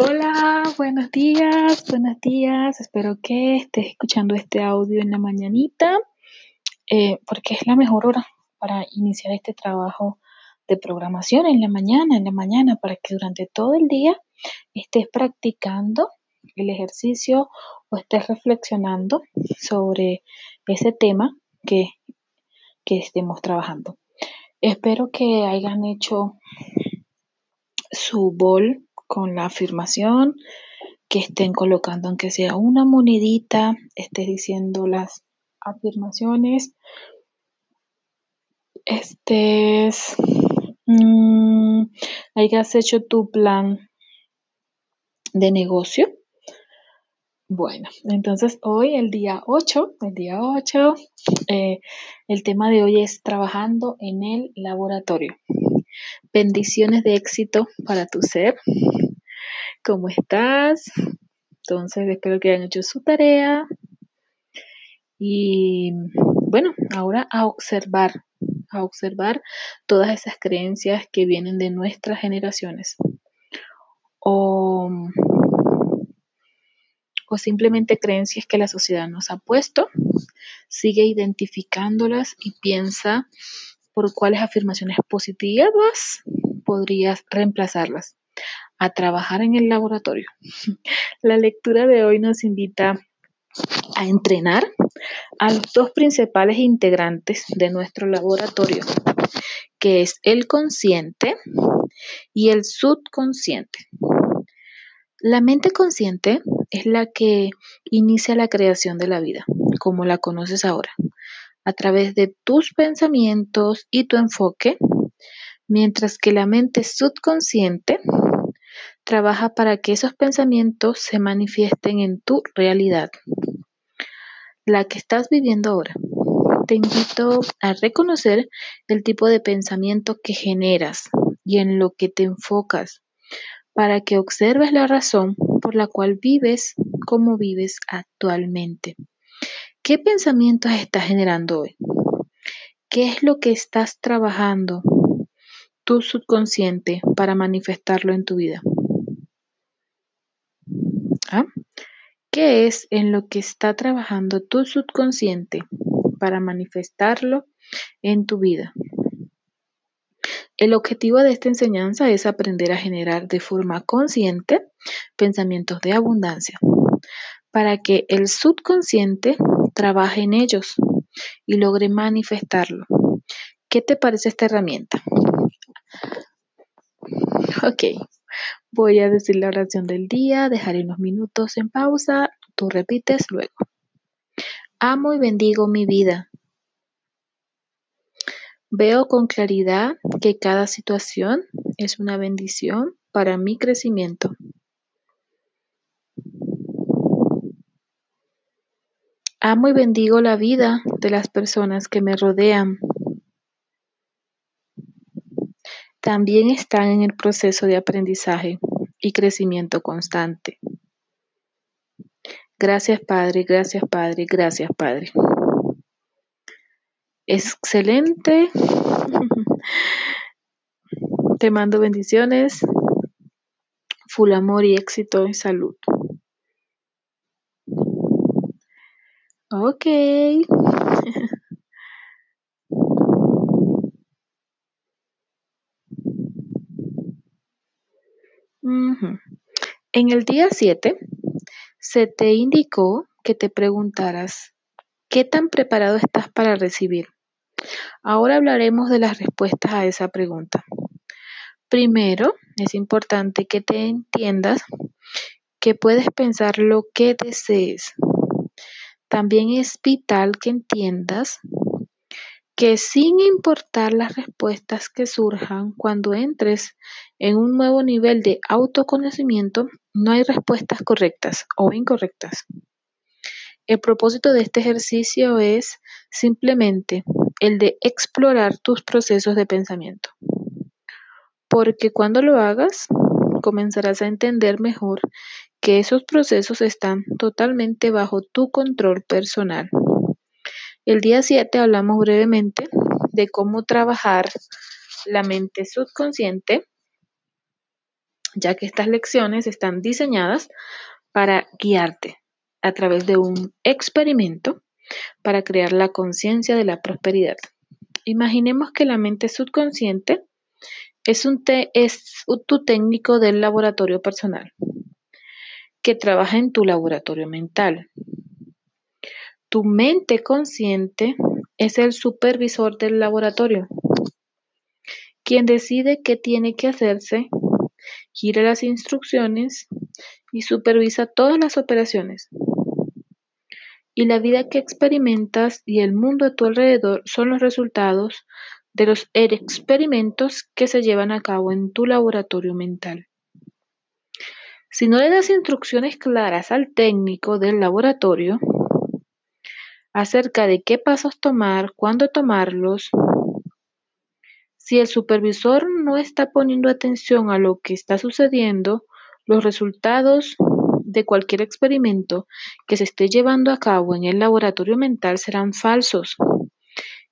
Hola, buenos días, buenos días. Espero que estés escuchando este audio en la mañanita, eh, porque es la mejor hora para iniciar este trabajo de programación en la mañana, en la mañana, para que durante todo el día estés practicando el ejercicio o estés reflexionando sobre ese tema que, que estemos trabajando. Espero que hayan hecho su bol con la afirmación, que estén colocando aunque sea una monedita, estés diciendo las afirmaciones, estés, mmm, hayas hecho tu plan de negocio. Bueno, entonces hoy, el día 8, el día 8, eh, el tema de hoy es trabajando en el laboratorio. Bendiciones de éxito para tu ser. ¿Cómo estás? Entonces, espero que hayan hecho su tarea. Y bueno, ahora a observar, a observar todas esas creencias que vienen de nuestras generaciones. O, o simplemente creencias que la sociedad nos ha puesto. Sigue identificándolas y piensa por cuáles afirmaciones positivas podrías reemplazarlas a trabajar en el laboratorio. La lectura de hoy nos invita a entrenar a los dos principales integrantes de nuestro laboratorio, que es el consciente y el subconsciente. La mente consciente es la que inicia la creación de la vida, como la conoces ahora, a través de tus pensamientos y tu enfoque, mientras que la mente subconsciente Trabaja para que esos pensamientos se manifiesten en tu realidad, la que estás viviendo ahora. Te invito a reconocer el tipo de pensamiento que generas y en lo que te enfocas para que observes la razón por la cual vives como vives actualmente. ¿Qué pensamientos estás generando hoy? ¿Qué es lo que estás trabajando tu subconsciente para manifestarlo en tu vida? ¿Ah? ¿Qué es en lo que está trabajando tu subconsciente para manifestarlo en tu vida? El objetivo de esta enseñanza es aprender a generar de forma consciente pensamientos de abundancia para que el subconsciente trabaje en ellos y logre manifestarlo. ¿Qué te parece esta herramienta? Ok, Voy a decir la oración del día, dejaré unos minutos en pausa, tú repites luego. Amo y bendigo mi vida. Veo con claridad que cada situación es una bendición para mi crecimiento. Amo y bendigo la vida de las personas que me rodean. también están en el proceso de aprendizaje y crecimiento constante. Gracias Padre, gracias Padre, gracias Padre. Excelente. Te mando bendiciones, full amor y éxito y salud. Ok. En el día 7 se te indicó que te preguntaras qué tan preparado estás para recibir. Ahora hablaremos de las respuestas a esa pregunta. Primero, es importante que te entiendas que puedes pensar lo que desees. También es vital que entiendas que sin importar las respuestas que surjan cuando entres en un nuevo nivel de autoconocimiento, no hay respuestas correctas o incorrectas. El propósito de este ejercicio es simplemente el de explorar tus procesos de pensamiento. Porque cuando lo hagas, comenzarás a entender mejor que esos procesos están totalmente bajo tu control personal. El día 7 hablamos brevemente de cómo trabajar la mente subconsciente, ya que estas lecciones están diseñadas para guiarte a través de un experimento para crear la conciencia de la prosperidad. Imaginemos que la mente subconsciente es, un es tu técnico del laboratorio personal que trabaja en tu laboratorio mental. Tu mente consciente es el supervisor del laboratorio, quien decide qué tiene que hacerse, gira las instrucciones y supervisa todas las operaciones. Y la vida que experimentas y el mundo a tu alrededor son los resultados de los experimentos que se llevan a cabo en tu laboratorio mental. Si no le das instrucciones claras al técnico del laboratorio acerca de qué pasos tomar, cuándo tomarlos, si el supervisor no está poniendo atención a lo que está sucediendo, los resultados de cualquier experimento que se esté llevando a cabo en el laboratorio mental serán falsos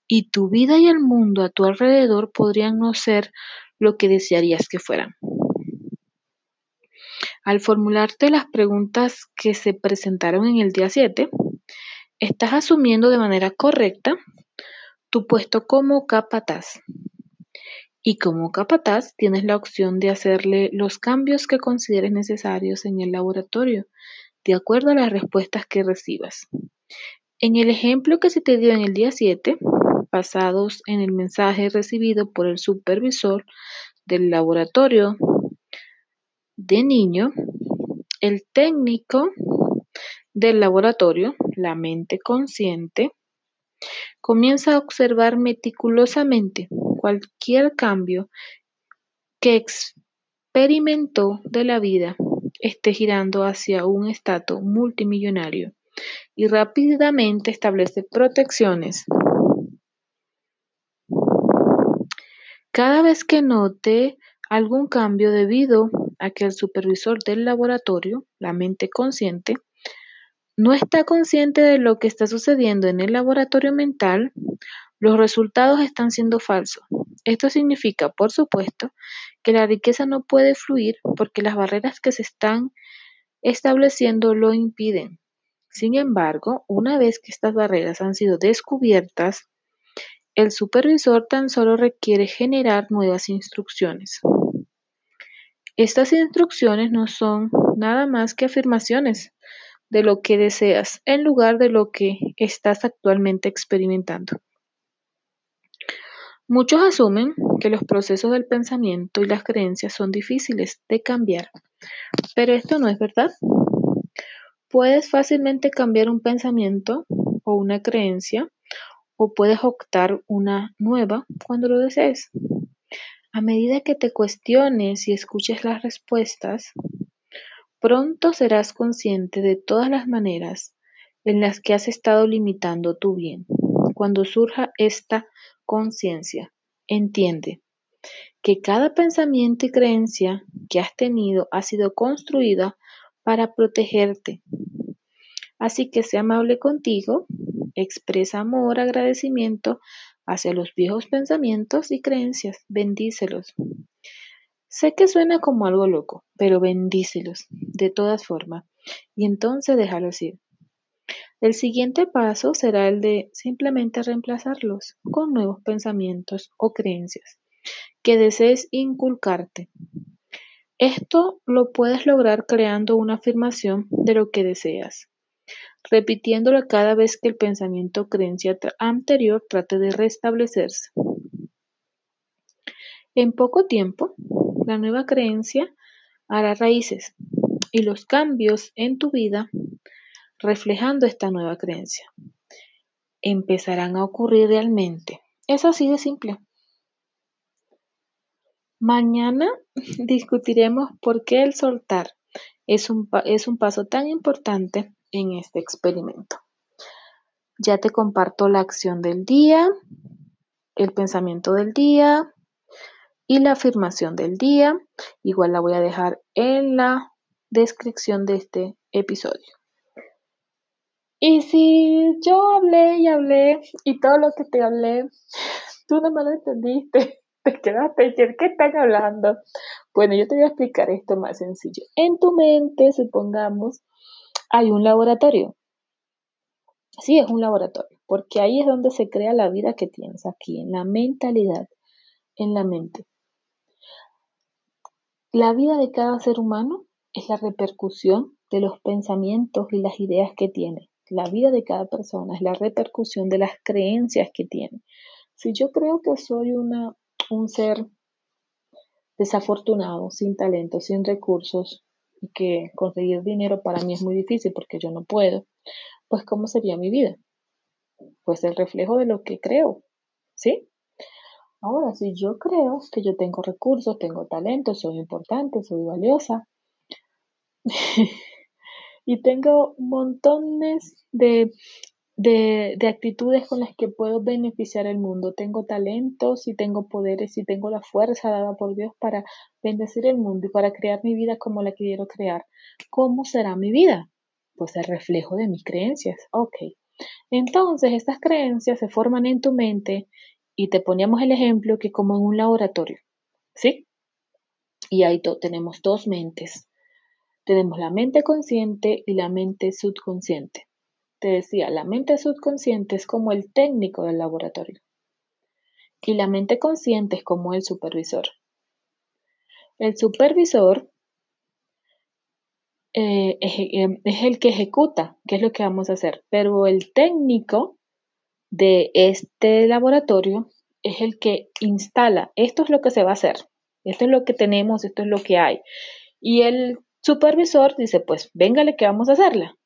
y tu vida y el mundo a tu alrededor podrían no ser lo que desearías que fueran. Al formularte las preguntas que se presentaron en el día 7, estás asumiendo de manera correcta tu puesto como capataz. Y como capataz tienes la opción de hacerle los cambios que consideres necesarios en el laboratorio, de acuerdo a las respuestas que recibas. En el ejemplo que se te dio en el día 7, basados en el mensaje recibido por el supervisor del laboratorio de niño, el técnico del laboratorio, la mente consciente, comienza a observar meticulosamente cualquier cambio que experimentó de la vida esté girando hacia un estatus multimillonario y rápidamente establece protecciones. Cada vez que note algún cambio debido a que el supervisor del laboratorio, la mente consciente, no está consciente de lo que está sucediendo en el laboratorio mental, los resultados están siendo falsos. Esto significa, por supuesto, que la riqueza no puede fluir porque las barreras que se están estableciendo lo impiden. Sin embargo, una vez que estas barreras han sido descubiertas, el supervisor tan solo requiere generar nuevas instrucciones. Estas instrucciones no son nada más que afirmaciones de lo que deseas en lugar de lo que estás actualmente experimentando. Muchos asumen que los procesos del pensamiento y las creencias son difíciles de cambiar, pero esto no es verdad. Puedes fácilmente cambiar un pensamiento o una creencia o puedes optar una nueva cuando lo desees. A medida que te cuestiones y escuches las respuestas, pronto serás consciente de todas las maneras en las que has estado limitando tu bien. Cuando surja esta conciencia, entiende que cada pensamiento y creencia que has tenido ha sido construida para protegerte. Así que sea amable contigo Expresa amor, agradecimiento hacia los viejos pensamientos y creencias. Bendícelos. Sé que suena como algo loco, pero bendícelos de todas formas y entonces déjalos ir. El siguiente paso será el de simplemente reemplazarlos con nuevos pensamientos o creencias que desees inculcarte. Esto lo puedes lograr creando una afirmación de lo que deseas repitiéndolo cada vez que el pensamiento o creencia anterior trate de restablecerse. En poco tiempo, la nueva creencia hará raíces y los cambios en tu vida reflejando esta nueva creencia empezarán a ocurrir realmente. Es así de simple. Mañana discutiremos por qué el soltar es un, es un paso tan importante en este experimento. Ya te comparto la acción del día, el pensamiento del día y la afirmación del día. Igual la voy a dejar en la descripción de este episodio. Y si yo hablé y hablé y todo lo que te hablé, tú no me lo entendiste, te quedaste, ¿qué están hablando? Bueno, yo te voy a explicar esto más sencillo. En tu mente, supongamos, hay un laboratorio. Sí, es un laboratorio, porque ahí es donde se crea la vida que tienes aquí, en la mentalidad, en la mente. La vida de cada ser humano es la repercusión de los pensamientos y las ideas que tiene. La vida de cada persona es la repercusión de las creencias que tiene. Si yo creo que soy una, un ser desafortunado, sin talento, sin recursos, y que conseguir dinero para mí es muy difícil porque yo no puedo, pues ¿cómo sería mi vida? Pues el reflejo de lo que creo, ¿sí? Ahora, si yo creo que yo tengo recursos, tengo talento, soy importante, soy valiosa, y tengo montones de, de, actitudes con las que puedo beneficiar el mundo. Tengo talentos y tengo poderes y tengo la fuerza dada por Dios para bendecir el mundo y para crear mi vida como la quiero crear. ¿Cómo será mi vida? Pues el reflejo de mis creencias. Ok. Entonces, estas creencias se forman en tu mente y te poníamos el ejemplo que como en un laboratorio. ¿Sí? Y ahí tenemos dos mentes tenemos la mente consciente y la mente subconsciente. Te decía, la mente subconsciente es como el técnico del laboratorio y la mente consciente es como el supervisor. El supervisor eh, eh, es, el que ejecuta qué es lo que vamos a hacer, pero el técnico de este laboratorio es el que instala, esto es lo que se va a hacer, esto es lo que tenemos, esto es lo que hay. Y el supervisor dice, pues véngale que vamos a hacerla.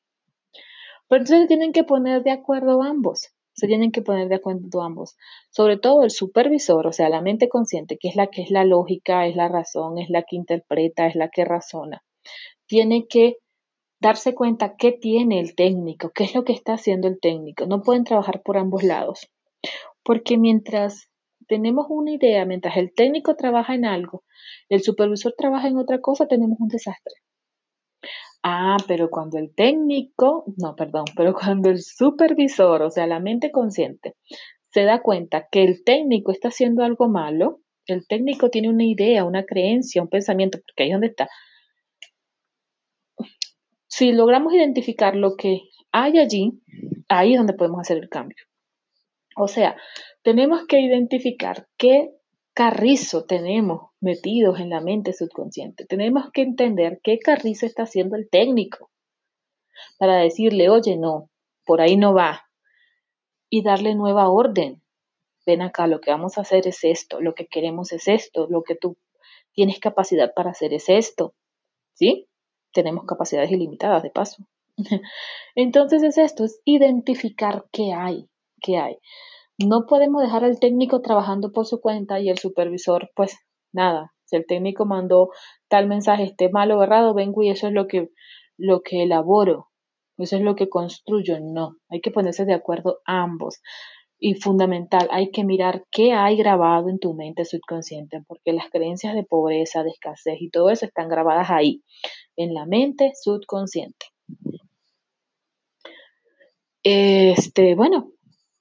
Pero entonces tienen que poner de acuerdo ambos, se tienen que poner de acuerdo ambos, sobre todo el supervisor, o sea, la mente consciente, que es la que es la lógica, es la razón, es la que interpreta, es la que razona. Tiene que darse cuenta qué tiene el técnico, qué es lo que está haciendo el técnico. No pueden trabajar por ambos lados, porque mientras tenemos una idea, mientras el técnico trabaja en algo, el supervisor trabaja en otra cosa, tenemos un desastre. Ah, pero cuando el técnico, no, perdón, pero cuando el supervisor, o sea, la mente consciente, se da cuenta que el técnico está haciendo algo malo, el técnico tiene una idea, una creencia, un pensamiento, porque ahí es donde está. Si logramos identificar lo que hay allí, ahí es donde podemos hacer el cambio. O sea, tenemos que identificar qué carrizo tenemos metidos en la mente subconsciente. Tenemos que entender qué carrizo está haciendo el técnico para decirle, oye, no, por ahí no va. Y darle nueva orden. Ven acá, lo que vamos a hacer es esto, lo que queremos es esto, lo que tú tienes capacidad para hacer es esto. ¿Sí? Tenemos capacidades ilimitadas de paso. Entonces es esto, es identificar qué hay, qué hay. No podemos dejar al técnico trabajando por su cuenta y el supervisor, pues nada. Si el técnico mandó tal mensaje, esté mal o errado, vengo y eso es lo que, lo que elaboro, eso es lo que construyo. No, hay que ponerse de acuerdo ambos. Y fundamental, hay que mirar qué hay grabado en tu mente subconsciente, porque las creencias de pobreza, de escasez y todo eso están grabadas ahí, en la mente subconsciente. Este, bueno,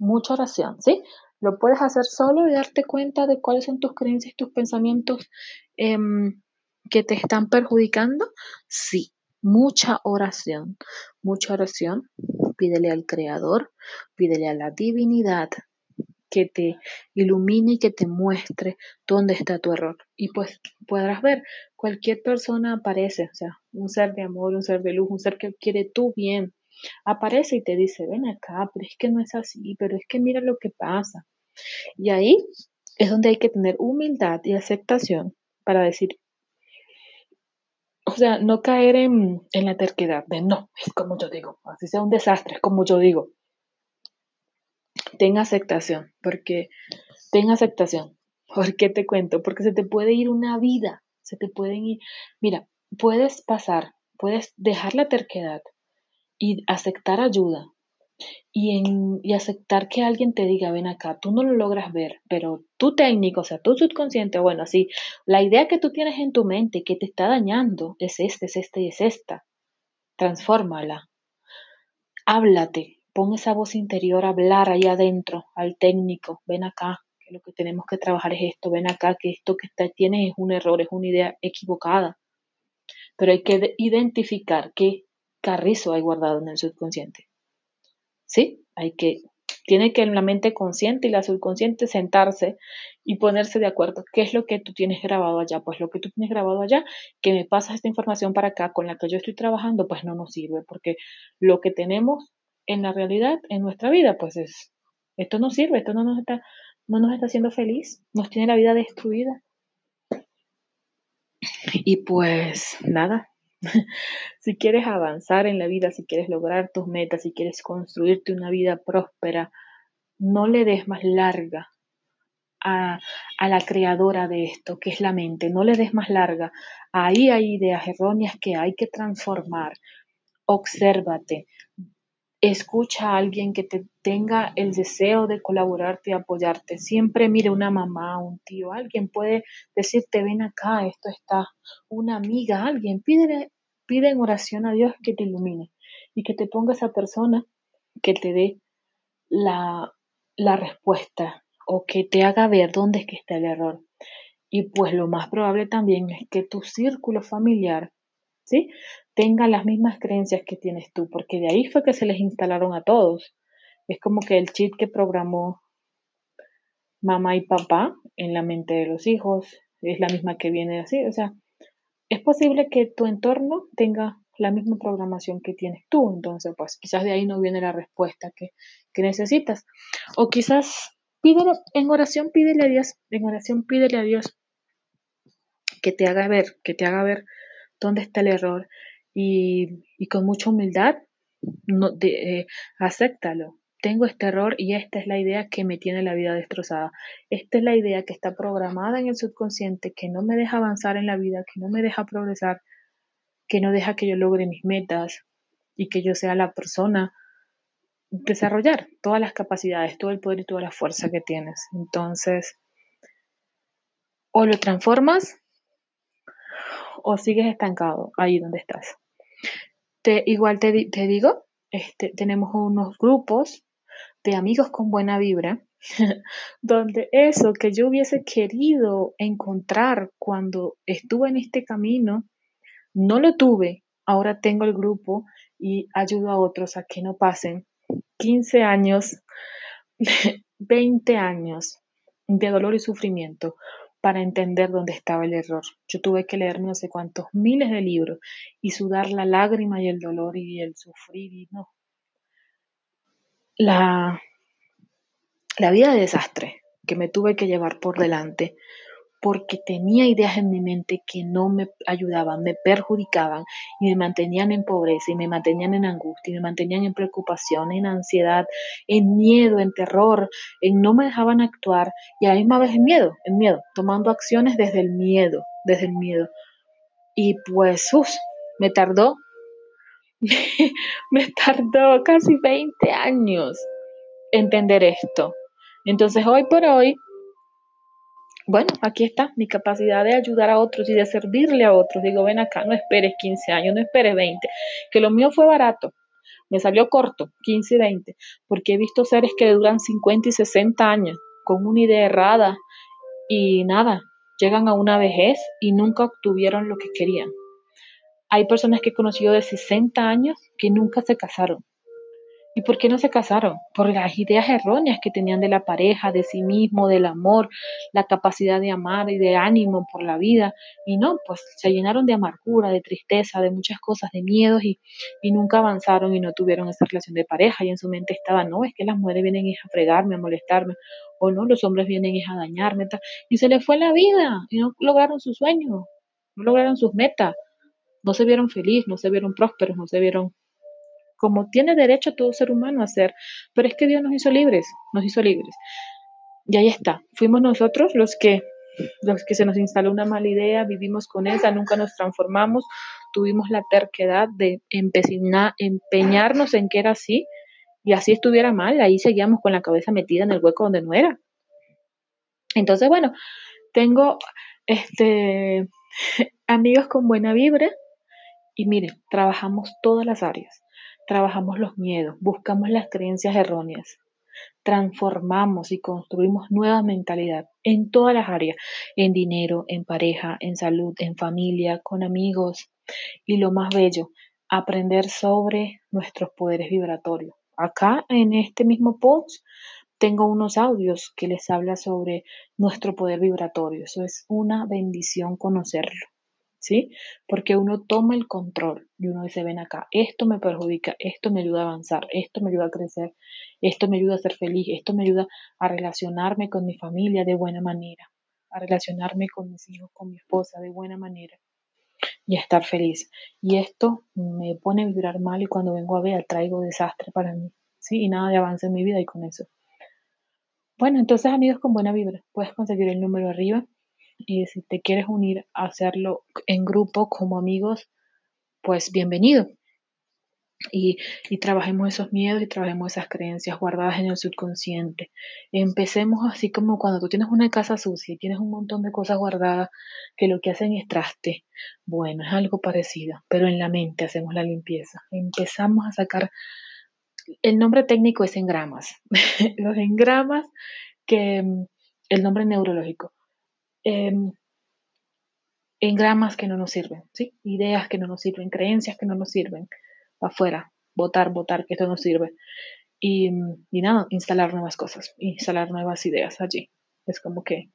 mucha oración, ¿sí? Lo puedes hacer solo y darte cuenta de cuáles son tus creencias tus pensamientos em, que te están perjudicando. Sí, mucha oración, mucha oración. Pídele al Creador, pídele a la divinidad que te ilumine y que te muestre dónde está tu error. Y pues podrás ver, cualquier persona aparece, o sea, un ser de amor, un ser de luz, un ser que quiere tu bien, aparece y te dice, ven acá, pero es que no es así, pero es que mira lo que pasa. Y ahí es donde hay que tener humildad y aceptación para decir, o sea, no caer en, en la terquedad de no, es como yo digo, así sea un desastre, es como yo digo. Ten aceptación, porque ten aceptación. ¿Por qué te cuento? Porque se te puede ir una vida, se te pueden ir. Mira, puedes pasar, puedes dejar la terquedad, y aceptar ayuda y, en, y aceptar que alguien te diga, ven acá, tú no lo logras ver, pero tu técnico, o sea, tu subconsciente, bueno, así, la idea que tú tienes en tu mente que te está dañando es este, es este y es esta. Transfórmala. Háblate, pon esa voz interior a hablar ahí adentro al técnico, ven acá, que lo que tenemos que trabajar es esto, ven acá, que esto que está, tienes es un error, es una idea equivocada. Pero hay que identificar qué carrizo hay guardado en el subconsciente. ¿Sí? Hay que tiene que la mente consciente y la subconsciente sentarse y ponerse de acuerdo. ¿Qué es lo que tú tienes grabado allá? Pues lo que tú tienes grabado allá, que me pasas esta información para acá con la que yo estoy trabajando, pues no nos sirve, porque lo que tenemos en la realidad, en nuestra vida, pues es, esto no sirve, esto no nos está, no nos está haciendo feliz, nos tiene la vida destruida. Y pues nada, si quieres avanzar en la vida, si quieres lograr tus metas, si quieres construirte una vida próspera, no le des más larga a, a, la creadora de esto, que es la mente, no le des más larga. Ahí hay ideas erróneas que hay que transformar. Obsérvate, escucha a alguien que te tenga el deseo de colaborarte y apoyarte. Siempre mire una mamá, un tío, alguien puede decirte, ven acá, esto está, una amiga, alguien, pide, en oración a Dios que te ilumine y que te ponga esa persona que te dé la, la respuesta o que te haga ver dónde es que está el error. Y pues lo más probable también es que tu círculo familiar, ¿sí? Tenga las mismas creencias que tienes tú, porque de ahí fue que se les instalaron a todos. Es como que el chip que programó mamá y papá en la mente de los hijos es la misma que viene así. O sea, es posible que tu entorno tenga la misma programación que tienes tú. Entonces, pues quizás de ahí no viene la respuesta que, que necesitas. O quizás pídele, en oración pídele a Dios, en oración pídele a Dios que te haga ver, que te haga ver dónde está el error y, con mucha humildad, no, de, eh, acéptalo. Tengo este error y esta es la idea que me tiene la vida destrozada. Esta es la idea que está programada en el subconsciente, que no me deja avanzar en la vida, que no me deja progresar, que no deja que yo logre mis metas y que yo sea la persona desarrollar todas las capacidades, todo el poder y toda la fuerza que tienes. Entonces, o lo transformas o sigues estancado ahí donde estás. Te, igual te, digo, este, tenemos unos grupos de amigos con buena vibra, donde eso que yo hubiese querido encontrar cuando estuve en este camino, no lo tuve. Ahora tengo el grupo y ayudo a otros a que no pasen 15 años, 20 años de dolor y sufrimiento para entender dónde estaba el error. Yo tuve que leer no sé cuántos miles de libros y sudar la lágrima y el dolor y el sufrir y no. La, la vida de desastre que me tuve que llevar por delante porque tenía ideas en mi mente que no me ayudaban, me perjudicaban y me mantenían en pobreza y me mantenían en angustia y me mantenían en preocupación, en ansiedad, en miedo, en terror, en no me dejaban actuar y a la misma vez en miedo, en miedo, tomando acciones desde el miedo, desde el miedo. Y pues, uff, me tardó, me tardó casi 20 años entender esto. Entonces hoy por hoy bueno, aquí está mi capacidad de ayudar a otros y de servirle a otros. Digo, ven acá, no esperes 15 años, no esperes 20, que lo mío fue barato, me salió corto, 15 y 20, porque he visto seres que duran 50 y 60 años con una idea errada y nada, llegan a una vejez y nunca obtuvieron lo que querían. Hay personas que he conocido de 60 años que nunca se casaron ¿Y por qué no se casaron? Por las ideas erróneas que tenían de la pareja, de sí mismo, del amor, la capacidad de amar y de ánimo por la vida. Y no, pues se llenaron de amargura, de tristeza, de muchas cosas, de miedos y, nunca avanzaron y no tuvieron esa relación de pareja. Y en su mente estaba, no, es que las mujeres vienen a fregarme, a molestarme, o no, los hombres vienen a dañarme. Y se les fue la vida y no lograron sus sueños, no lograron sus metas. No se vieron felices, no se vieron prósperos, no se vieron como tiene derecho todo ser humano a ser. Pero es que Dios nos hizo libres, nos hizo libres. Y ahí está, fuimos nosotros los que los que se nos instaló una mala idea, vivimos con esa, nunca nos transformamos, tuvimos la terquedad de empeñarnos en que era así y así estuviera mal, ahí seguíamos con la cabeza metida en el hueco donde no era. Entonces, bueno, tengo este amigos con buena vibra y miren, trabajamos todas las áreas trabajamos los miedos, buscamos las creencias erróneas. transformamos y construimos nueva mentalidad en todas las áreas, en dinero, en pareja, en salud, en familia, con amigos. Y lo más bello, aprender sobre nuestros poderes vibratorios. Acá en este mismo post tengo unos audios que les habla sobre nuestro poder vibratorio. Eso es una bendición conocerlo. ¿Sí? Porque uno toma el control y uno dice, ven acá, esto me perjudica, esto me ayuda a avanzar, esto me ayuda a crecer, esto me ayuda a ser feliz, esto me ayuda a relacionarme con mi familia de buena manera, a relacionarme con mis hijos, con mi esposa de buena manera y a estar feliz. Y esto me pone a vibrar mal y cuando vengo a ver traigo desastre para mí, ¿sí? Y nada de avance en mi vida y con eso. Bueno, entonces amigos con buena vibra, puedes conseguir el número arriba y si te quieres unir a hacerlo en grupo como amigos, pues bienvenido. Y, y, trabajemos esos miedos y trabajemos esas creencias guardadas en el subconsciente. Empecemos así como cuando tú tienes una casa sucia y tienes un montón de cosas guardadas que lo que hacen es traste. Bueno, es algo parecido, pero en la mente hacemos la limpieza. Empezamos a sacar el nombre técnico es engramas. Los engramas, que mm, el nombre neurológico. Em, engramas que no nos sirven. Ideas que no nos sirven, creencias que no nos sirven. Afuera, votar, votar, que esto no sirve. Y, nada, instalar nuevas cosas, instalar nuevas ideas allí. Es como que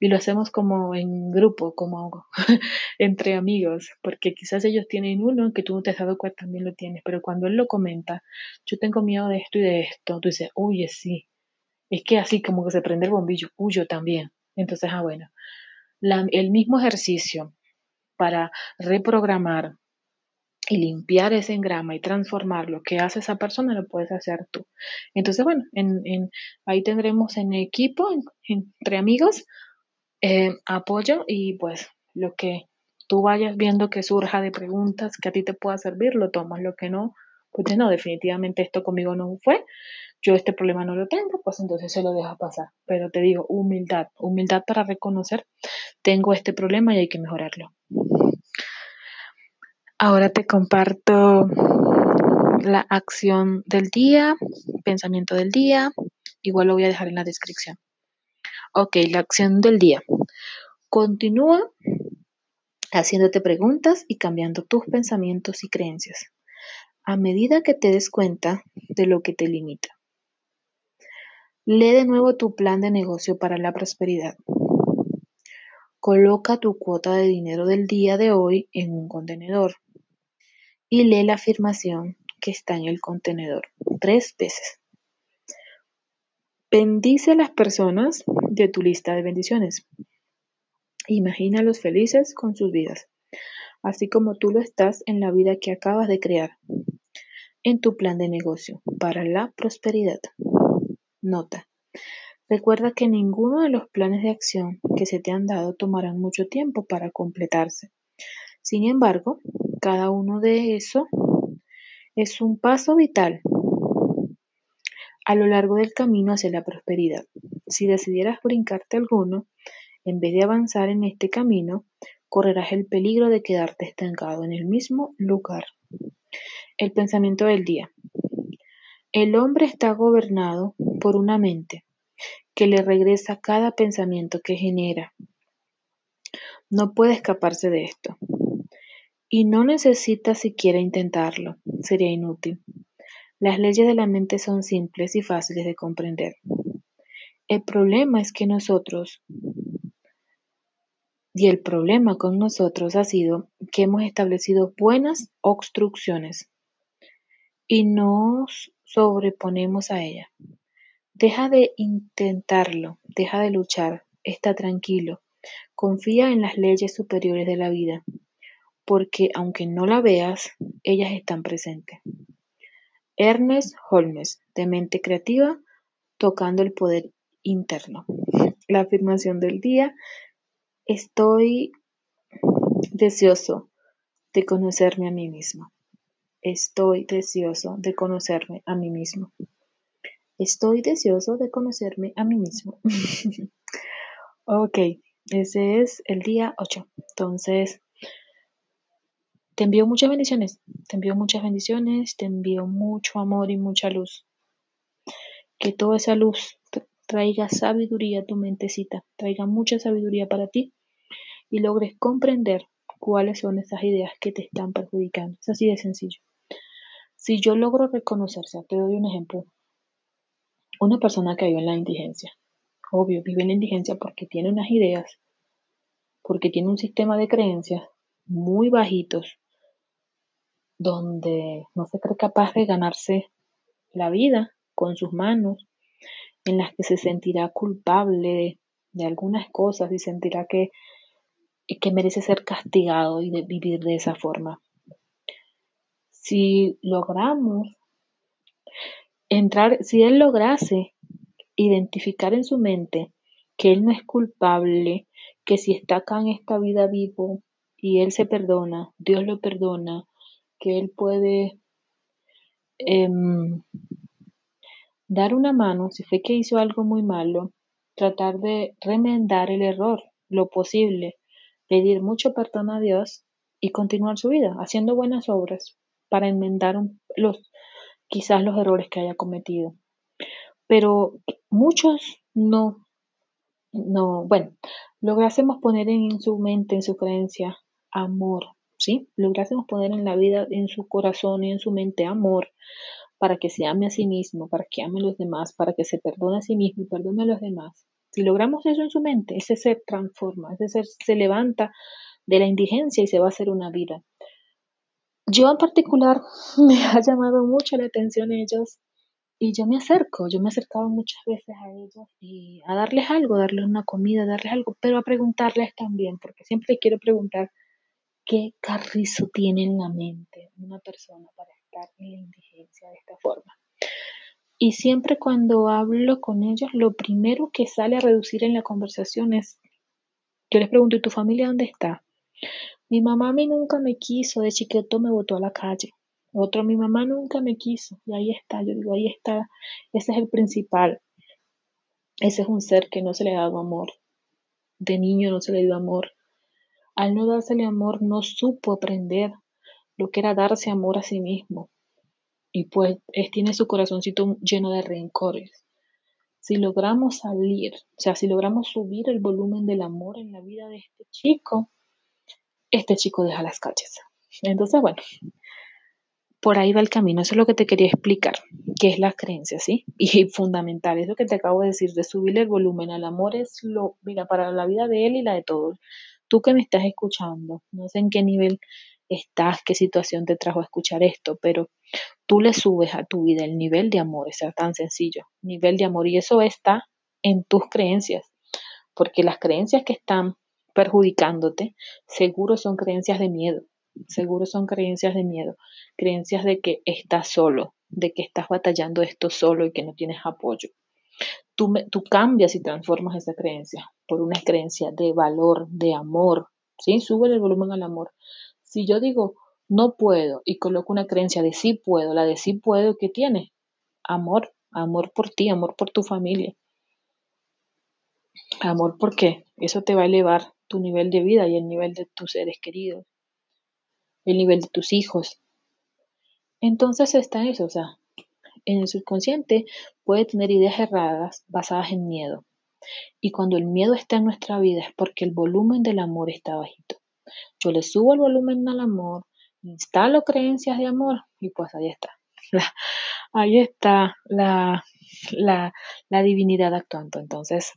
y lo hacemos como en grupo, como entre amigos, porque quizás ellos tienen uno que tú no te has dado cuenta, también lo tienes, pero cuando él lo comenta, yo tengo miedo de esto y de esto, tú dices, uy, sí, es que así como que se prende el bombillo, uy, yo también. Entonces, ah, bueno, el mismo ejercicio para reprogramar y limpiar ese engrama y transformar lo que hace esa persona, lo puedes hacer tú. Entonces, bueno, en, ahí tendremos en equipo, entre amigos, eh, apoyo y pues lo que tú vayas viendo que surja de preguntas que a ti te pueda servir, lo tomas, lo que no, pues no, definitivamente esto conmigo no fue, yo este problema no lo tengo, pues entonces se lo deja pasar. Pero te digo, humildad, humildad para reconocer, tengo este problema y hay que mejorarlo. Ahora te comparto la acción del día, pensamiento del día. Igual lo voy a dejar en la descripción. Ok, la acción del día. Continúa haciéndote preguntas y cambiando tus pensamientos y creencias a medida que te des cuenta de lo que te limita. Lee de nuevo tu plan de negocio para la prosperidad. Coloca tu cuota de dinero del día de hoy en un contenedor y lee la afirmación que está en el contenedor tres veces. Bendice a las personas de tu lista de bendiciones. Imagínalos felices con sus vidas, así como tú lo estás en la vida que acabas de crear, en tu plan de negocio para la prosperidad. Nota. Recuerda que ninguno de los planes de acción que se te han dado tomarán mucho tiempo para completarse. Sin embargo, cada uno de esos es un paso vital a lo largo del camino hacia la prosperidad. Si decidieras brincarte alguno, en vez de avanzar en este camino, correrás el peligro de quedarte estancado en el mismo lugar. El pensamiento del día. El hombre está gobernado por una mente que le regresa cada pensamiento que genera. No puede escaparse de esto. Y no necesita siquiera intentarlo, sería inútil. Las leyes de la mente son simples y fáciles de comprender. El problema es que nosotros, y el problema con nosotros ha sido que hemos establecido buenas obstrucciones y nos sobreponemos a ella. Deja de intentarlo, deja de luchar, está tranquilo, confía en las leyes superiores de la vida porque aunque no la veas, ellas están presentes. Ernest Holmes, de mente creativa, tocando el poder interno. La afirmación del día, estoy deseoso de conocerme a mí mismo. Estoy deseoso de conocerme a mí mismo. Estoy deseoso de conocerme a mí mismo. ok, ese es el día 8. Entonces, te envío muchas bendiciones, te envío muchas bendiciones, te envío mucho amor y mucha luz. que toda esa luz traiga sabiduría a tu mentecita, traiga mucha sabiduría para ti y logres comprender cuáles son esas ideas que te están perjudicando. Es así de sencillo. Si yo logro reconocer, te doy un ejemplo, una persona que vive en la indigencia, obvio, vive en la indigencia porque tiene unas ideas, porque tiene un sistema de creencias muy bajitos, donde no se cree capaz de ganarse la vida con sus manos, en las que se sentirá culpable de, algunas cosas y sentirá que, que merece ser castigado y de vivir de esa forma. Si logramos entrar, si él lograse identificar en su mente que él no es culpable, que si está acá en esta vida vivo y él se perdona, Dios lo perdona, que él puede em, dar una mano, si fue que hizo algo muy malo, tratar de remendar el error lo posible, pedir mucho perdón a Dios y continuar su vida haciendo buenas obras para enmendar los quizás los errores que haya cometido. Pero muchos no, no, bueno, lográsemos poner en su mente, en su creencia, amor, ¿sí? Lográsemos poner en la vida, en su corazón y en su mente amor, para que se ame a sí mismo, para que ame a los demás, para que se perdone a sí mismo y perdone a los demás. Si logramos eso en su mente, ese ser transforma, ese ser se levanta de la indigencia y se va a hacer una vida. Yo en particular me ha llamado mucho la atención ellos y yo me acerco, yo me he acercado muchas veces a ellos y a darles algo, darles una comida, darles algo, pero a preguntarles también, porque siempre quiero preguntar qué carrizo tiene en la mente una persona para estar en la indigencia de esta forma. Y siempre cuando hablo con ellos, lo primero que sale a reducir en la conversación es, yo les pregunto, ¿y tu familia dónde está? Mi mamá a mí nunca me quiso, de chiquito me botó a la calle. Otro, mi mamá nunca me quiso. Y ahí está, yo digo, ahí está, ese es el principal. Ese es un ser que no se le ha dado amor. De niño no se le dio amor. Al no dársele amor, no supo aprender lo que era darse amor a sí mismo. Y pues es, tiene su corazoncito lleno de rencores. Si logramos salir, o sea, si logramos subir el volumen del amor en la vida de este chico, este chico deja las calles. Entonces, bueno, por ahí va el camino. Eso es lo que te quería explicar, qué es la creencia, ¿sí? Y fundamental, es lo que te acabo de decir, de subirle el volumen al amor es lo, mira, para la vida de él y la de todos. Tú que me estás escuchando, no sé en qué nivel estás, qué situación te trajo a escuchar esto, pero tú le subes a tu vida el nivel de amor, es tan sencillo, nivel de amor, y eso está en tus creencias, porque las creencias que están perjudicándote, seguro son creencias de miedo, seguro son creencias de miedo, creencias de que estás solo, de que estás batallando esto solo y que no tienes apoyo. Tú, tú cambias y transformas esa creencia por una creencia de valor, de amor, ¿sí? Sube el volumen al amor. Si yo digo no puedo y coloco una creencia de sí puedo, la de sí puedo, ¿qué tiene? Amor, amor por ti, amor por tu familia. Amor porque eso te va a elevar tu nivel de vida y el nivel de tus seres queridos, el nivel de tus hijos. Entonces está eso, o sea, en el subconsciente puede tener ideas erradas basadas en miedo. Y cuando el miedo está en nuestra vida es porque el volumen del amor está bajito. Yo le subo el volumen al amor, instalo creencias de amor y pues ahí está. ahí está la, la, la divinidad actuando. Entonces,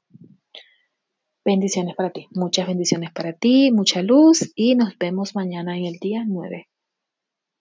Bendiciones para ti, muchas bendiciones para ti, mucha luz y nos vemos mañana en el día 9.